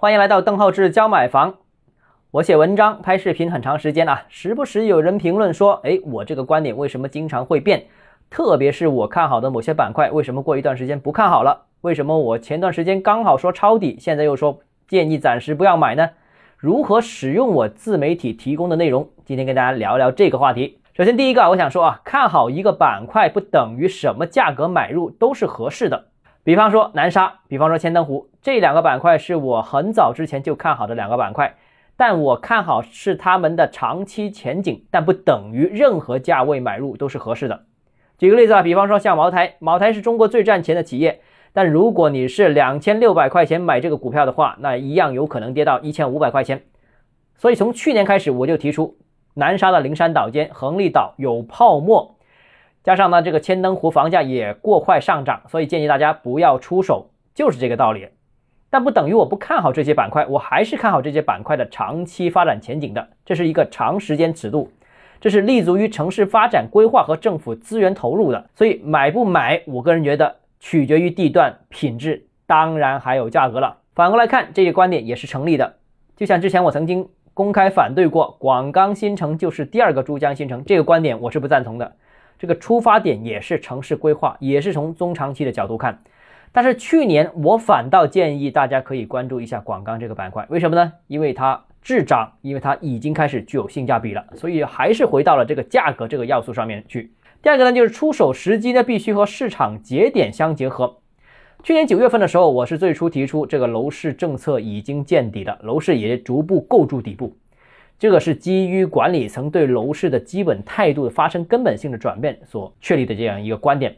欢迎来到邓浩志教买房。我写文章、拍视频很长时间了，时不时有人评论说：“哎，我这个观点为什么经常会变？特别是我看好的某些板块，为什么过一段时间不看好了？为什么我前段时间刚好说抄底，现在又说建议暂时不要买呢？如何使用我自媒体提供的内容？今天跟大家聊聊这个话题。首先，第一个，我想说啊，看好一个板块不等于什么价格买入都是合适的。比方说南沙，比方说千灯湖，这两个板块是我很早之前就看好的两个板块，但我看好是他们的长期前景，但不等于任何价位买入都是合适的。举个例子啊，比方说像茅台，茅台是中国最赚钱的企业，但如果你是两千六百块钱买这个股票的话，那一样有可能跌到一千五百块钱。所以从去年开始，我就提出。南沙的灵山岛间、横沥岛有泡沫，加上呢这个千灯湖房价也过快上涨，所以建议大家不要出手，就是这个道理。但不等于我不看好这些板块，我还是看好这些板块的长期发展前景的。这是一个长时间尺度，这是立足于城市发展规划和政府资源投入的。所以买不买，我个人觉得取决于地段、品质，当然还有价格了。反过来看，这个观点也是成立的。就像之前我曾经。公开反对过广钢新城就是第二个珠江新城这个观点，我是不赞同的。这个出发点也是城市规划，也是从中长期的角度看。但是去年我反倒建议大家可以关注一下广钢这个板块，为什么呢？因为它滞涨，因为它已经开始具有性价比了，所以还是回到了这个价格这个要素上面去。第二个呢，就是出手时机呢必须和市场节点相结合。去年九月份的时候，我是最初提出这个楼市政策已经见底了，楼市也逐步构筑底部，这个是基于管理层对楼市的基本态度发生根本性的转变所确立的这样一个观点。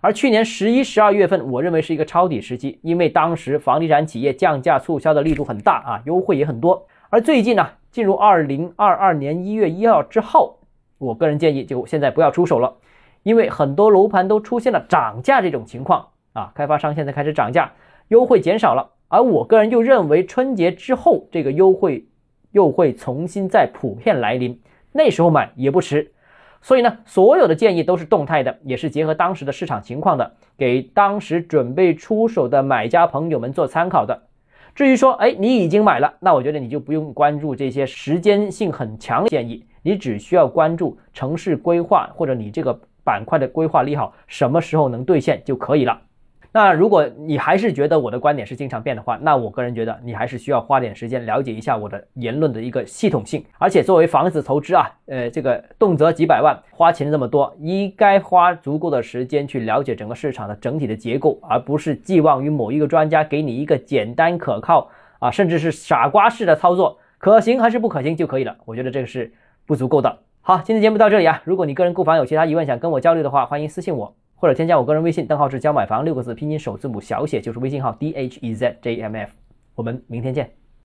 而去年十一、十二月份，我认为是一个抄底时期，因为当时房地产企业降价促销的力度很大啊，优惠也很多。而最近呢，进入二零二二年一月一号之后，我个人建议就现在不要出手了，因为很多楼盘都出现了涨价这种情况。啊，开发商现在开始涨价，优惠减少了，而我个人又认为春节之后这个优惠又会重新再普遍来临，那时候买也不迟。所以呢，所有的建议都是动态的，也是结合当时的市场情况的，给当时准备出手的买家朋友们做参考的。至于说，哎，你已经买了，那我觉得你就不用关注这些时间性很强的建议，你只需要关注城市规划或者你这个板块的规划利好什么时候能兑现就可以了。那如果你还是觉得我的观点是经常变的话，那我个人觉得你还是需要花点时间了解一下我的言论的一个系统性。而且作为房子投资啊，呃，这个动辄几百万，花钱这么多，应该花足够的时间去了解整个市场的整体的结构，而不是寄望于某一个专家给你一个简单可靠啊，甚至是傻瓜式的操作，可行还是不可行就可以了。我觉得这个是不足够的。好，今天节目到这里啊，如果你个人购房有其他疑问想跟我交流的话，欢迎私信我。或者添加我个人微信，邓浩志教买房六个字拼音首字母小写就是微信号 d h e z j m f，我们明天见。